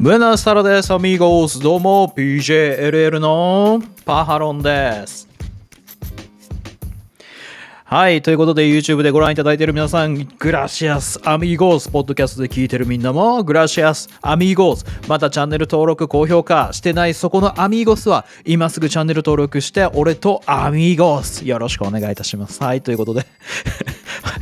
ブナスタラです、アミーゴス。どうも、PJLL のパハロンです。はい。ということで、YouTube でご覧いただいている皆さん、グラシアス、アミーゴース、ポッドキャストで聞いてるみんなも、グラシアス、アミーゴース、またチャンネル登録、高評価してないそこのアミーゴスは、今すぐチャンネル登録して、俺とアミーゴース、よろしくお願いいたします。はい。ということで、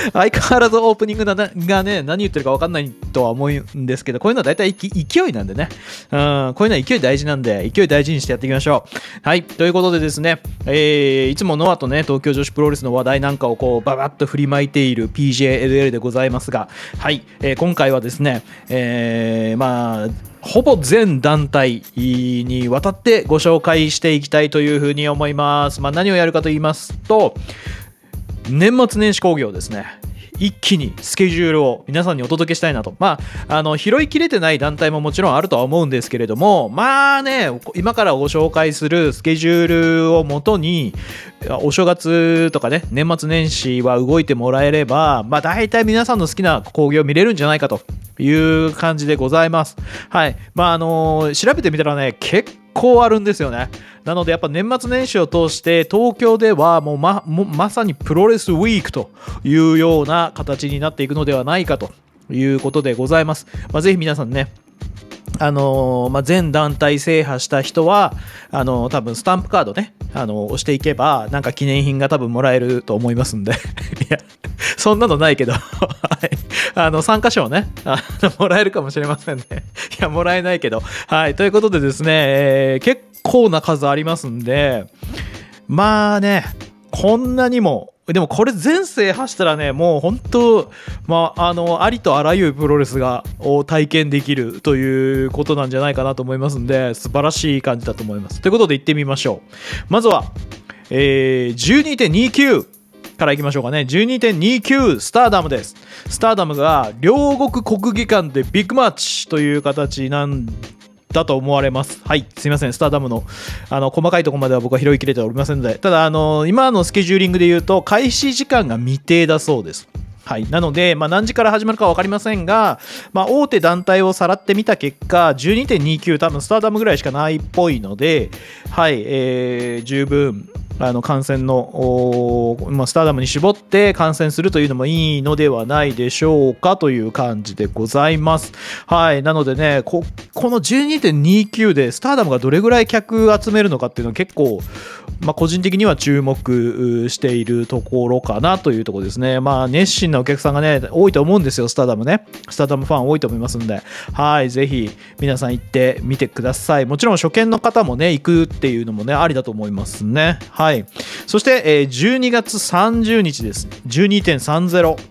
相変わらずオープニングがね、何言ってるか分かんないとは思うんですけど、こういうのは大体勢いなんでね、うん、こういうのは勢い大事なんで、勢い大事にしてやっていきましょう。はい。ということでですね、えー、いつもノアとね、東京女子プロレスの話題なんなんかをこう、ババッと振りまいている PJLL でございますが、はい。えー、今回はですね、えー、まあ、ほぼ全団体にわたってご紹介していきたいというふうに思います。まあ、何をやるかと言いますと、年末年始興行ですね。一気にスケジュールを皆さんにお届けしたいなと。まあ、あの、拾いきれてない団体ももちろんあるとは思うんですけれども、まあね、今からご紹介するスケジュールをもとに、お正月とかね、年末年始は動いてもらえれば、まあ大体皆さんの好きな興行見れるんじゃないかという感じでございます。はい。まああの調べてみたらね、結構あるんですよね。なのでやっぱ年末年始を通して東京ではもうままさにプロレスウィークというような形になっていくのではないかということでございます。まあ、ぜひ皆さんね、あのー、まあ、全団体制覇した人は、あのー、多分スタンプカードね、あのー、押していけば、なんか記念品が多分もらえると思いますんで。いや、そんなのないけど、はい。あの、参加賞ね、あの、もらえるかもしれませんね。いや、もらえないけど。はい。ということでですね、えー、結構な数ありますんで、まあね、こんなにも、でもこれ全制覇したらね、もう本当、まあ、あの、ありとあらゆるプロレスが、を体験できるということなんじゃないかなと思いますんで、素晴らしい感じだと思います。ということで行ってみましょう。まずは、えー、12.29。からいきましょうかね。12.29スターダムです。スターダムが両国国技館でビッグマッチという形なんだと思われます。はい。すいません。スターダムの、あの、細かいところまでは僕は拾いきれておりませんので、ただ、あの、今のスケジューリングで言うと、開始時間が未定だそうです。はい。なので、まあ、何時から始まるか分かりませんが、まあ、大手団体をさらってみた結果、12.29多分スターダムぐらいしかないっぽいので、はい、えー、十分、あの感染の、まあ、スターダムに絞って感染するというのもいいのではないでしょうかという感じでございます。はい。なのでね、ここの12.29でスターダムがどれぐらい客集めるのかっていうのは結構、まあ、個人的には注目しているところかなというところですね。まあ、熱心なお客さんがね、多いと思うんですよ、スターダムね。スターダムファン多いと思いますんで、はい。ぜひ、皆さん行ってみてください。もちろん初見の方もね、行くっていうのもね、ありだと思いますね。はい。はい、そして、えー、12月30日です。12.30。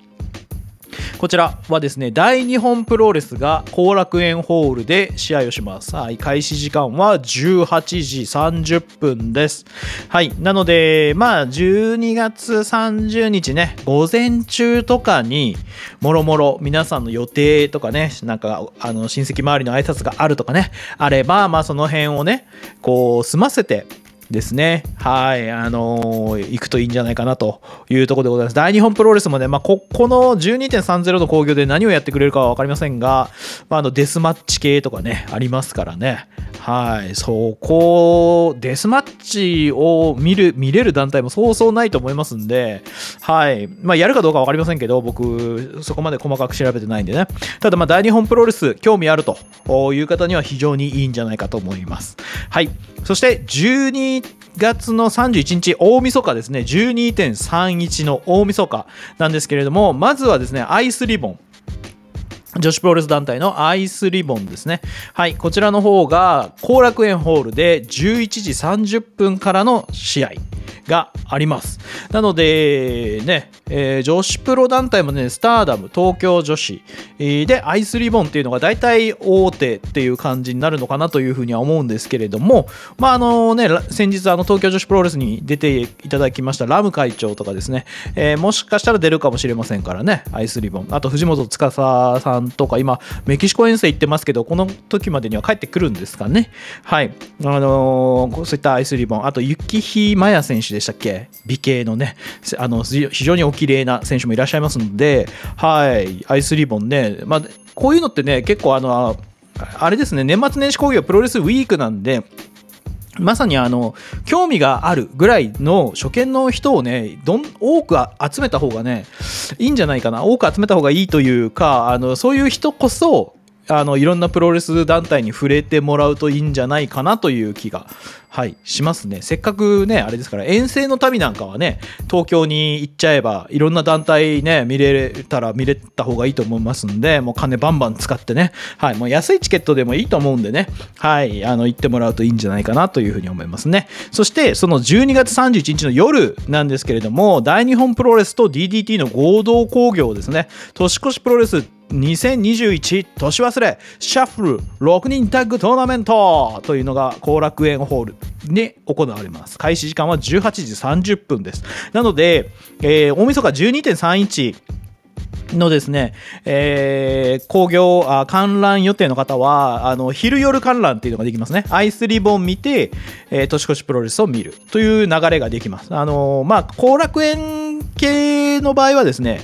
こちらはですね、大日本プロレスが後楽園ホールで試合をします。はい、開始時間は18時30分です。はい、なので、まあ、12月30日ね、午前中とかに、もろもろ皆さんの予定とかね、なんか、あの、親戚周りの挨拶があるとかね、あれば、まあ、その辺をね、こう、済ませて、ですね。はい。あのー、行くといいんじゃないかなというところでございます。大日本プロレスもね、まあ、こ、この12.30の興行で何をやってくれるかはわかりませんが、まあ、あの、デスマッチ系とかね、ありますからね。はい。そこ、デスマッチを見る、見れる団体もそうそうないと思いますんで、はい。まあ、やるかどうかわかりませんけど、僕、そこまで細かく調べてないんでね。ただ、まあ、大日本プロレス、興味あるという方には非常にいいんじゃないかと思います。はい。そして、12月の31日、大晦日ですね、12.31の大晦日なんですけれども、まずはですね、アイスリボン。女子プロレス団体のアイスリボンですね。はい、こちらの方が後楽園ホールで11時30分からの試合があります。なので、ね、えー、女子プロ団体もね、スターダム、東京女子、で、アイスリボンっていうのが大体大手っていう感じになるのかなというふうには思うんですけれども、まあ、あのね、先日、あの、東京女子プロレスに出ていただきましたラム会長とかですね、えー、もしかしたら出るかもしれませんからね、アイスリボン。あと、藤本司さんとか、今、メキシコ遠征行ってますけど、この時までには帰ってくるんですかね。はい。あのそういったアイスリボン、あと、雪日麻也選手ででしたっけ？美形のね、あの、非常にお綺麗な選手もいらっしゃいますので、はい、アイスリボンね、まあ、こういうのってね、結構あの、あれですね、年末年始工業プロレスウィークなんで、まさにあの興味があるぐらいの初見の人をねどん多く集めた方がねいいんじゃないかな。多く集めた方がいいというかあのそういう人こそあのいろんなプロレス団体に触れてもらうといいんじゃないかなという気が、はい、しますね。せっかくね、あれですから、遠征の旅なんかはね、東京に行っちゃえば、いろんな団体ね、見れたら見れた方がいいと思いますんで、もう金バンバン使ってね、はい、もう安いチケットでもいいと思うんでね、はい、あの、行ってもらうといいんじゃないかなというふうに思いますね。そして、その12月31日の夜なんですけれども、大日本プロレスと DDT の合同興行ですね、年越しプロレス2021年忘れシャッフル6人タッグトーナメントというのが後楽園ホールで行われます。開始時間は18時30分です。なので、えー、大晦日12.31のですね、えー、工業あ観覧予定の方はあの昼夜観覧っていうのができますねアイスリボン見て、えー、年越しプロレスを見るという流れができますあのー、まあ後楽園系の場合はですね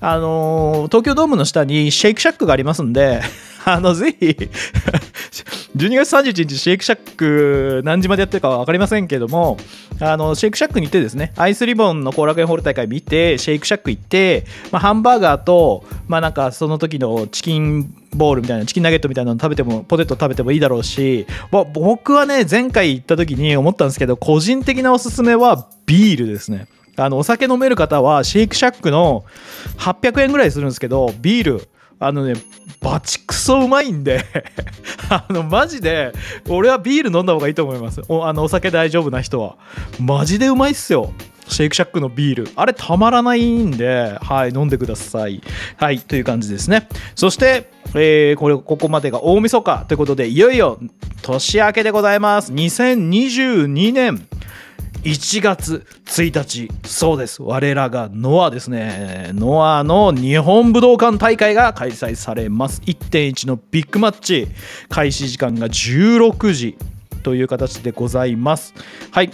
あの東京ドームの下にシェイクシャックがありますんで あの、ぜひ 12月31日、シェイクシャック、何時までやってるかは分かりませんけども、あの、シェイクシャックに行ってですね、アイスリボンの後楽園ホール大会見て、シェイクシャック行って、まあ、ハンバーガーと、まあ、なんか、その時のチキンボールみたいな、チキンナゲットみたいなの食べても、ポテト食べてもいいだろうし、僕はね、前回行った時に思ったんですけど、個人的なおすすめはビールですね。あのお酒飲める方はシェイクシャックの800円ぐらいするんですけどビール。あのねバチクソうまいんで あのマジで俺はビール飲んだ方がいいと思います。おあのお酒大丈夫な人は。マジでうまいっすよ。シェイクシャックのビール。あれたまらないんではい飲んでください。はいという感じですね。そしてえー、これここまでが大晦日ということでいよいよ年明けでございます。2022年。1月1日そうです。我らがノアですね。ノアの日本武道館大会が開催されます。1.1のビッグマッチ。開始時間が16時という形でございます。はい。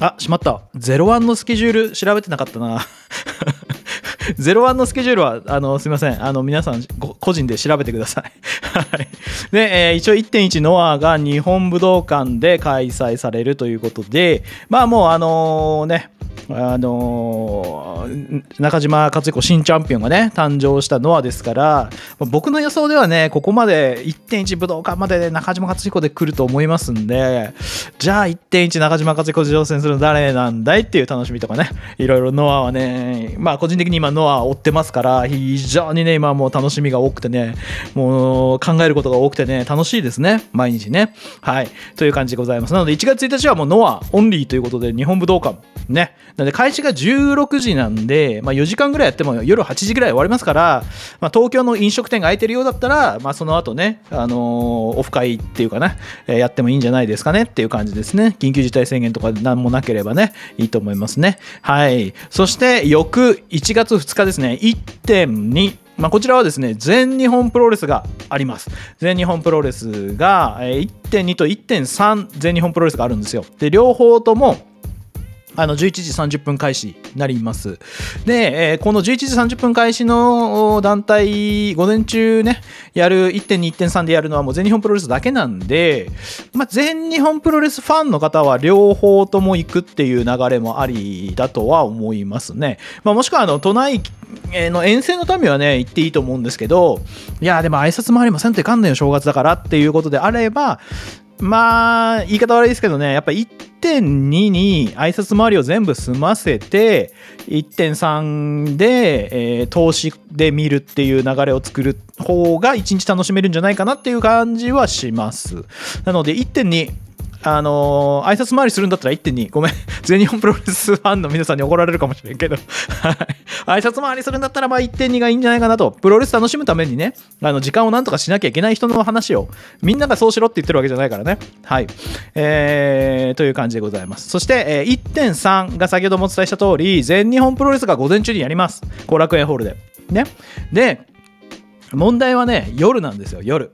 あしまった。01のスケジュール調べてなかったな。ゼロワンのスケジュールは、あの、すみません。あの、皆さん、個人で調べてください。はい。で、えー、一応1.1ノアが日本武道館で開催されるということで、まあもう、あの、ね、あのー、中島克彦新チャンピオンがね誕生したノアですから僕の予想ではねここまで1.1武道館まで中島克彦で来ると思いますんでじゃあ1.1中島克彦で挑戦するの誰なんだいっていう楽しみとかねいろいろノアはねまあ個人的に今ノア追ってますから非常にね今もう楽しみが多くてねもう考えることが多くてね楽しいですね毎日ね。はい。という感じでございます。なので1月1日はもうノアオンリーということで日本武道館ねなので開始が16時なんで、まあ、4時間ぐらいやっても夜8時ぐらい終わりますから、まあ、東京の飲食店が空いてるようだったら、まあ、その後ね、あのー、オフ会っていうかね、えー、やってもいいんじゃないですかねっていう感じですね。緊急事態宣言とか何もなければね、いいと思いますね。はい。そして翌1月2日ですね、1.2。まあ、こちらはですね、全日本プロレスがあります。全日本プロレスが1.2と1.3全日本プロレスがあるんですよ。で、両方ともあの11時30分開始になります。で、えー、この11時30分開始の団体、午前中ね、やる1.2、1.3でやるのはもう全日本プロレスだけなんで、まあ、全日本プロレスファンの方は両方とも行くっていう流れもありだとは思いますね。まあ、もしくはあの都内の遠征のためはね、行っていいと思うんですけど、いや、でも挨拶回りませんってかんねよ、正月だからっていうことであれば、まあ、言い方悪いですけどね、やっぱ1.2に挨拶回りを全部済ませて、1.3で、えー、投資で見るっていう流れを作る方が1日楽しめるんじゃないかなっていう感じはします。なので1.2、あのー、挨拶回りするんだったら1.2。ごめん。全日本プロレスファンの皆さんに怒られるかもしれんけど。はい。挨拶回りするんだったら、まあ1.2がいいんじゃないかなと。プロレス楽しむためにね、あの、時間をなんとかしなきゃいけない人の話を、みんながそうしろって言ってるわけじゃないからね。はい。えー、という感じでございます。そして、えー、1.3が先ほどもお伝えした通り、全日本プロレスが午前中にやります。後楽園ホールで。ね。で、問題はね、夜なんですよ、夜。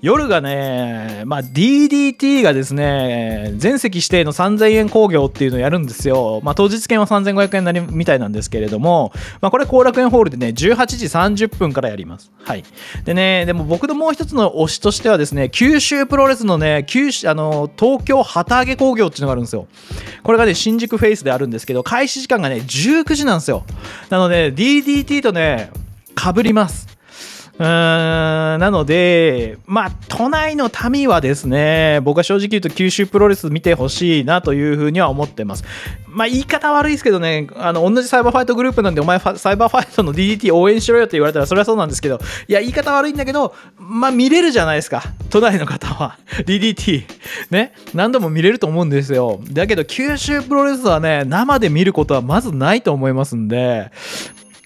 夜がね、まあ、DDT がですね、全席指定の3000円工業っていうのをやるんですよ。まあ、当日券は3500円なりみたいなんですけれども、まあ、これ後楽園ホールでね、18時30分からやります。はい。でね、でも僕のもう一つの推しとしてはですね、九州プロレスのね、九州、あの、東京旗揚げ工業っていうのがあるんですよ。これがね、新宿フェイスであるんですけど、開始時間がね、19時なんですよ。なので、DDT とね、かぶります。うーんなので、まあ、都内の民はですね、僕は正直言うと九州プロレス見てほしいなというふうには思ってます。まあ、言い方悪いですけどね、あの、同じサイバーファイトグループなんで、お前サイバーファイトの DDT 応援しろよって言われたら、それはそうなんですけど、いや、言い方悪いんだけど、まあ、見れるじゃないですか。都内の方は。DDT。ね。何度も見れると思うんですよ。だけど、九州プロレスはね、生で見ることはまずないと思いますんで、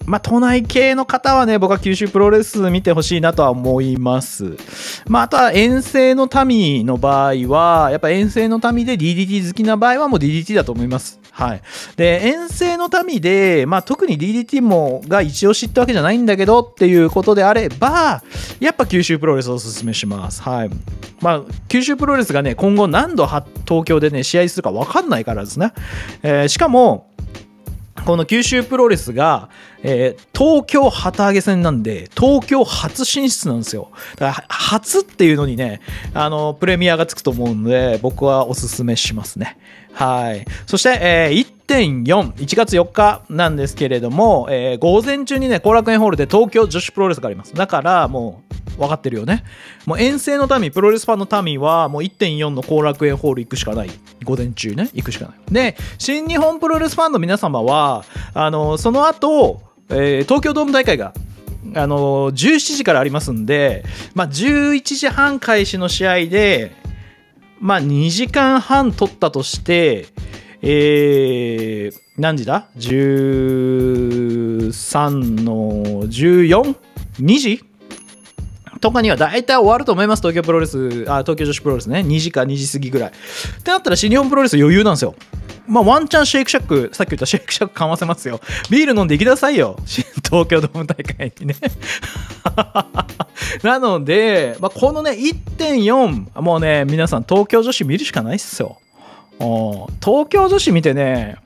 まあ、都内系の方はね、僕は九州プロレス見てほしいなとは思います。まあ、あとは遠征の民の場合は、やっぱ遠征の民で DDT 好きな場合はもう DDT だと思います。はい。で、遠征の民で、まあ、特に DDT もが一押しってわけじゃないんだけどっていうことであれば、やっぱ九州プロレスをおすすめします。はい。まあ、九州プロレスがね、今後何度東京でね、試合するか分かんないからですね。えー、しかも、この九州プロレスが、えー、東京旗揚げ戦なんで、東京初進出なんですよ。だから、初っていうのにね、あの、プレミアがつくと思うので、僕はおすすめしますね。はい。そして、えー、1.4、1月4日なんですけれども、えー、午前中にね、後楽園ホールで東京女子プロレスがあります。だから、もう、分かってるよね。もう遠征の民、プロレスファンの民はもう1.4の後楽園ホール行くしかない。午前中ね、行くしかない。で、新日本プロレスファンの皆様は、あの、その後、えー、東京ドーム大会があの17時からありますんで、まあ、11時半開始の試合で、まあ、2時間半取ったとして、えー、何時だ ?13 の 14?2 時？とかには大体終わると思います、東京プロレス、あ、東京女子プロレスね、2時か2時過ぎぐらい。ってなったら新日本プロレス余裕なんですよ。まあ、ワンチャンシェイクシャック、さっき言ったシェイクシャックかませますよ。ビール飲んで行きなさいよ。東京ドーム大会にね。なので、まあ、このね、1.4、もうね、皆さん東京女子見るしかないっすよ。東京女子見てね、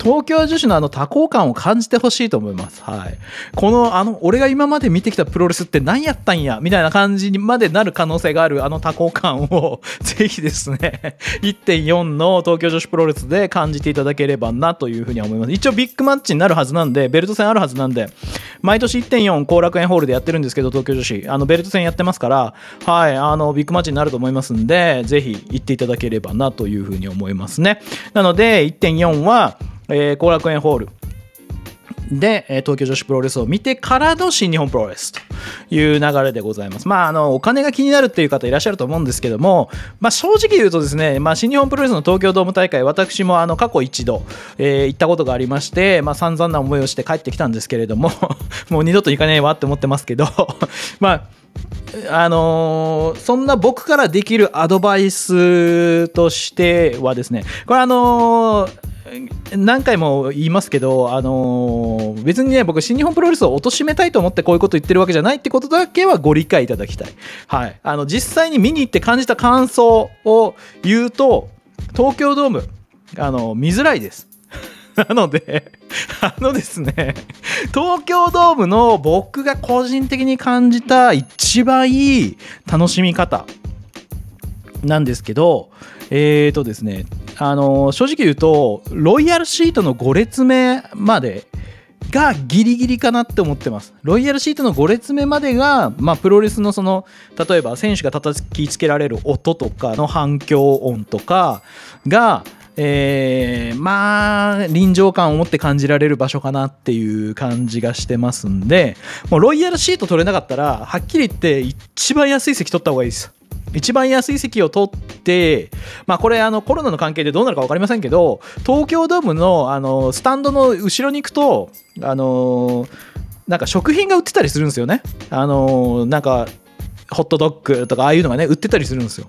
東京女子のあの多幸感を感じてほしいと思います。はい。この、あの、俺が今まで見てきたプロレスって何やったんやみたいな感じにまでなる可能性があるあの多幸感を ぜひですね、1.4の東京女子プロレスで感じていただければなというふうに思います。一応ビッグマッチになるはずなんで、ベルト戦あるはずなんで、毎年1.4後楽園ホールでやってるんですけど、東京女子、あの、ベルト戦やってますから、はい、あの、ビッグマッチになると思いますんで、ぜひ行っていただければなというふうに思いますね。なので、1.4は、えー、後楽園ホールで、え東京女子プロレスを見てからの新日本プロレスという流れでございます。まあ、あの、お金が気になるっていう方いらっしゃると思うんですけども、まあ、正直言うとですね、まあ、新日本プロレスの東京ドーム大会、私もあの、過去一度、えー、行ったことがありまして、まあ、散々な思いをして帰ってきたんですけれども、もう二度と行かねえわって思ってますけど、まあ、あのー、そんな僕からできるアドバイスとしてはですね、これあのー何回も言いますけど、あのー、別にね、僕、新日本プロレスを貶めたいと思ってこういうこと言ってるわけじゃないってことだけはご理解いただきたい。はい。あの、実際に見に行って感じた感想を言うと、東京ドーム、あの、見づらいです。なので、あのですね、東京ドームの僕が個人的に感じた一番いい楽しみ方なんですけど、えーとですね、あの正直言うとロイヤルシートの5列目までがギリギリかなって思ってます。ロイヤルシートの5列目までが、まあ、プロレスのその例えば選手が叩きつけられる音とかの反響音とかが、えー、まあ臨場感を持って感じられる場所かなっていう感じがしてますんでもうロイヤルシート取れなかったらはっきり言って一番安い席取った方がいいです。一番安い席を取って、まあ、これあのコロナの関係でどうなるか分かりませんけど東京ドームのあのスタンドの後ろに行くとあのなんか食品が売ってたりするんですよね。あのなんかホットドッグとかああいうのがね売ってたりするんですよ。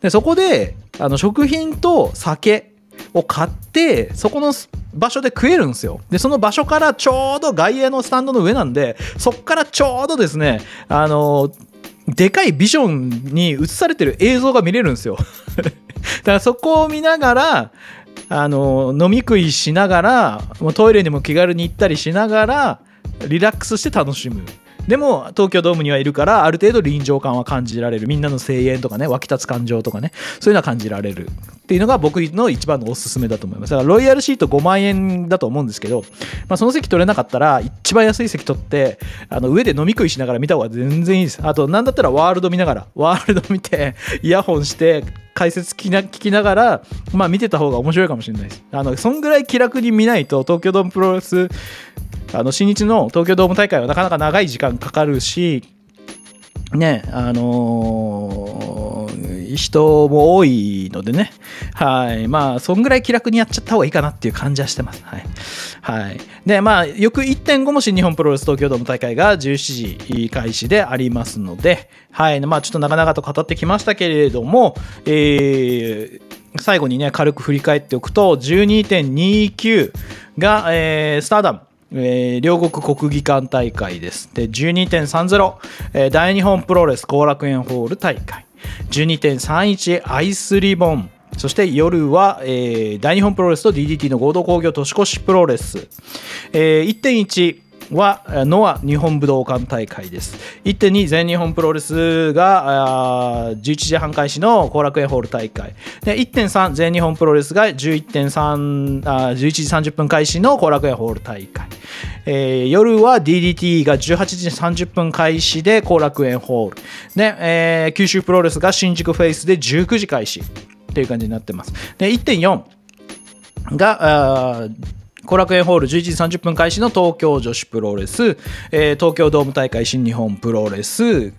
でそこであの食品と酒を買ってそこの場所で食えるんですよでその場所からちょうど外野のスタンドの上なんでそこからちょうどですねあのでかいビジョンに映されてる映像が見れるんですよ。だからそこを見ながらあの飲み食いしながらもうトイレにも気軽に行ったりしながらリラックスして楽しむ。でも東京ドームにはいるからある程度臨場感は感じられる。みんなの声援とかね湧き立つ感情とかねそういうのは感じられる。っていうのが僕の一番のおすすめだと思います。だからロイヤルシート5万円だと思うんですけど、まあ、その席取れなかったら一番安い席取ってあの上で飲み食いしながら見た方が全然いいです。あと何だったらワールド見ながらワールド見てイヤホンして解説聞きな聞きながら、まあ、見てた方が面白いかもしれないです。あのそんぐらい気楽に見ないと東京ドームプロレスあの新日の東京ドーム大会はなかなか長い時間かかるし、ね、あのー、人も多いのでね、はい、まあ、そんぐらい気楽にやっちゃった方がいいかなっていう感じはしてます。はい。はい。で、まあ、翌1.5も新日本プロレス東京ドーム大会が17時開始でありますので、はい、まあ、ちょっと長々と語ってきましたけれども、えー、最後にね、軽く振り返っておくと、12.29が、えー、スターダム。えー、両国国技館大会です。で、12.30、えー、大日本プロレス後楽園ホール大会。12.31アイスリボン。そして夜は、えー、大日本プロレスと DDT の合同工業年越しプロレス。えー、1.1はノア日本武道館大会です。1.2全日本プロレスが11時半開始の後楽園ホール大会。で1.3全日本プロレスが11.3あ11時30分開始の後楽園ホール大会。えー、夜は DDT が18時30分開始で後楽園ホール。で、えー、九州プロレスが新宿フェイスで19時開始っていう感じになってます。で1.4が後楽園ホール11時30分開始の東京女子プロレス、えー、東京ドーム大会新日本プロレス、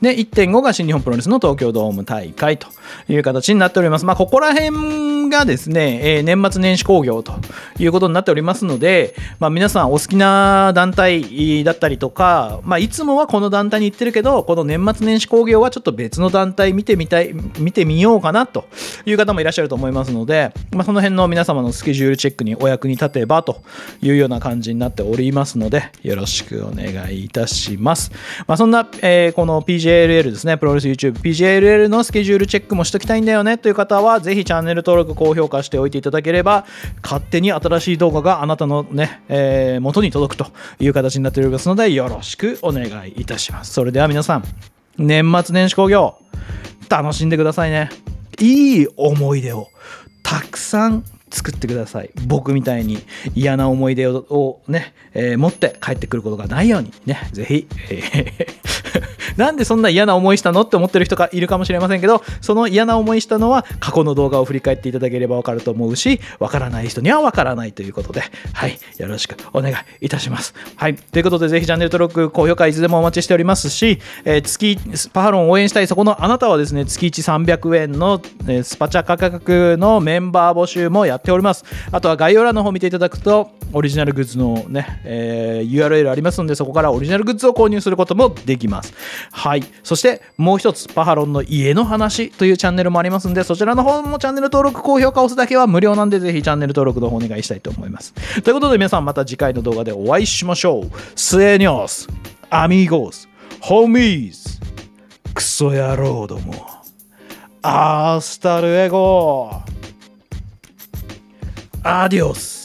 で、1.5が新日本プロレスの東京ドーム大会という形になっております。まあ、ここら辺がですね、えー、年末年始興行ということになっておりますので、まあ、皆さんお好きな団体だったりとか、まあ、いつもはこの団体に行ってるけど、この年末年始興行はちょっと別の団体見てみたい、見てみようかなという方もいらっしゃると思いますので、まあ、その辺の皆様のスケジュールチェックにお役に立てばというような感じになっておりますので、よろしくお願いいたします。まあ、そんな、えー、この PJ PJLL ですね、プロレス YouTube、PJLL のスケジュールチェックもしときたいんだよねという方は、ぜひチャンネル登録、高評価しておいていただければ、勝手に新しい動画があなたのね、えー、元に届くという形になっておりますので、よろしくお願いいたします。それでは皆さん、年末年始興行、楽しんでくださいね。いい思い出をたくさん作ってください僕みたいに嫌な思い出をね、えー、持って帰ってくることがないようにねぜひ、えーなんでそんな嫌な思いしたのって思ってる人がいるかもしれませんけどその嫌な思いしたのは過去の動画を振り返っていただければわかると思うしわからない人にはわからないということではいよろしくお願いいたします。はいということでぜひチャンネル登録高評価いつでもお待ちしておりますし、えー、月パハロンを応援したいそこのあなたはですね月1 300円の、えスパチャ価格のメンバー募集もやっております。あとは概要欄の方見ていただくとオリジナルグッズのね、えー、URL ありますのでそこからオリジナルグッズを購入することもできます。はい。そしてもう一つパハロンの家の話というチャンネルもありますんでそちらの方もチャンネル登録高評価を押すだけは無料なんでぜひチャンネル登録の方お願いしたいと思います。ということで皆さんまた次回の動画でお会いしましょう。スエニョスアミーゴスホーミーズクソ野郎ども。アースタルエゴアディオス。